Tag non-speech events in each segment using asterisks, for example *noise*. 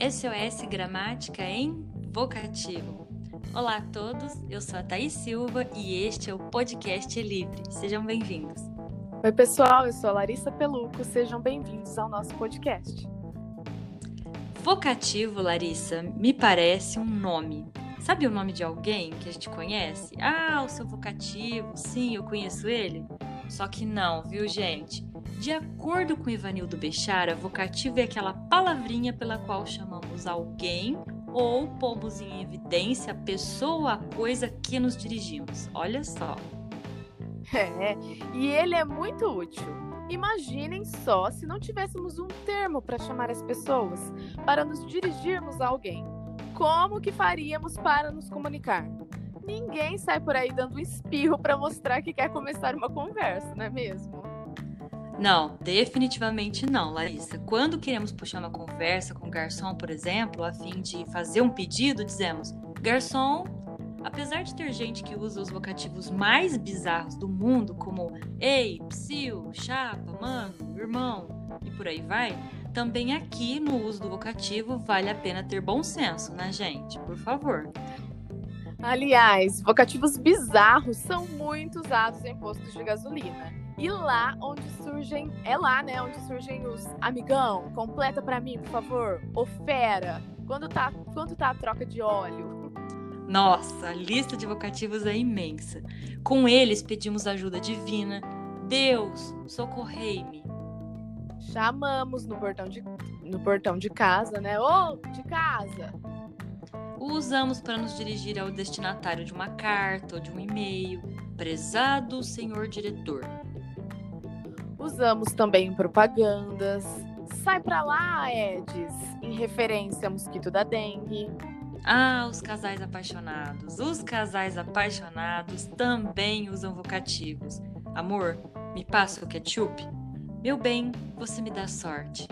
SOS Gramática em Vocativo. Olá a todos, eu sou a Thaís Silva e este é o Podcast Livre. Sejam bem-vindos. Oi, pessoal, eu sou a Larissa Peluco. Sejam bem-vindos ao nosso podcast. Vocativo, Larissa, me parece um nome. Sabe o nome de alguém que a gente conhece? Ah, o seu vocativo, sim, eu conheço ele. Só que não, viu, gente? De acordo com Ivanildo Bechara, vocativo é aquela palavrinha pela qual chamamos alguém ou pomos em evidência a pessoa a coisa que nos dirigimos. Olha só. É, e ele é muito útil. Imaginem só se não tivéssemos um termo para chamar as pessoas, para nos dirigirmos a alguém. Como que faríamos para nos comunicar? Ninguém sai por aí dando espirro para mostrar que quer começar uma conversa, não é mesmo? Não, definitivamente não, Larissa. Quando queremos puxar uma conversa com o garçom, por exemplo, a fim de fazer um pedido, dizemos: Garçom, apesar de ter gente que usa os vocativos mais bizarros do mundo, como ei, psiu, chapa, mano, irmão e por aí vai, também aqui no uso do vocativo vale a pena ter bom senso, né, gente? Por favor. Aliás, vocativos bizarros são muito usados em postos de gasolina. E lá onde surgem, é lá, né, onde surgem os amigão, completa para mim, por favor, ou fera. Quando tá, quando tá a troca de óleo? Nossa, a lista de vocativos é imensa. Com eles pedimos ajuda divina. Deus, socorrei-me. Chamamos no portão de, no portão de casa, né? Ô, oh, de casa! O usamos para nos dirigir ao destinatário de uma carta ou de um e-mail. Prezado senhor diretor. Usamos também em propagandas. Sai pra lá, Edis, em referência ao mosquito da dengue. Ah, os casais apaixonados. Os casais apaixonados também usam vocativos. Amor, me passa o ketchup? Meu bem, você me dá sorte.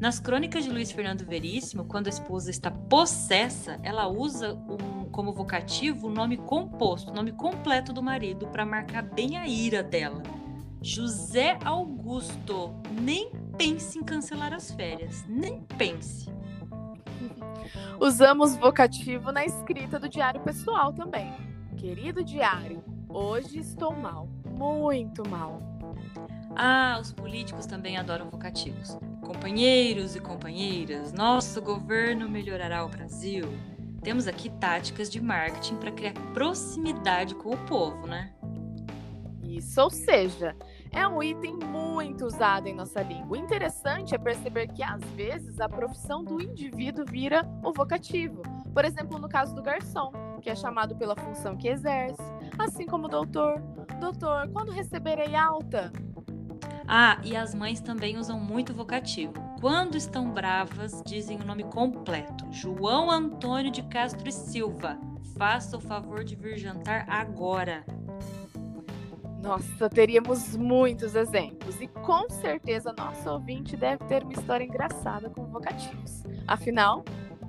Nas crônicas de Luiz Fernando Veríssimo, quando a esposa está possessa, ela usa um, como vocativo o nome composto, o nome completo do marido, para marcar bem a ira dela. José Augusto, nem pense em cancelar as férias, nem pense. *laughs* Usamos vocativo na escrita do diário pessoal também. Querido diário, hoje estou mal, muito mal. Ah, os políticos também adoram vocativos. Companheiros e companheiras, nosso governo melhorará o Brasil. Temos aqui táticas de marketing para criar proximidade com o povo, né? Isso, ou seja, é um item muito usado em nossa língua. O interessante é perceber que às vezes a profissão do indivíduo vira o vocativo. Por exemplo, no caso do garçom, que é chamado pela função que exerce, assim como o doutor. Doutor, quando receberei alta? Ah, e as mães também usam muito vocativo. Quando estão bravas, dizem o nome completo: João Antônio de Castro e Silva. Faça o favor de vir jantar agora. Nossa, teríamos muitos exemplos e com certeza nosso ouvinte deve ter uma história engraçada com vocativos. Afinal,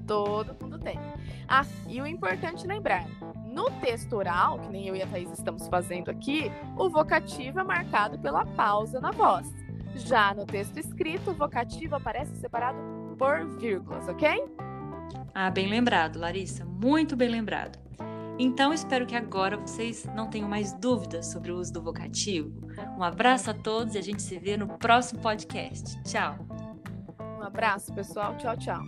todo mundo tem. Ah, e o importante lembrar: no texto oral, que nem eu e a Thaís estamos fazendo aqui, o vocativo é marcado pela pausa na voz. Já no texto escrito, o vocativo aparece separado por vírgulas, ok? Ah, bem lembrado, Larissa, muito bem lembrado. Então, espero que agora vocês não tenham mais dúvidas sobre o uso do vocativo. Um abraço a todos e a gente se vê no próximo podcast. Tchau! Um abraço, pessoal. Tchau, tchau.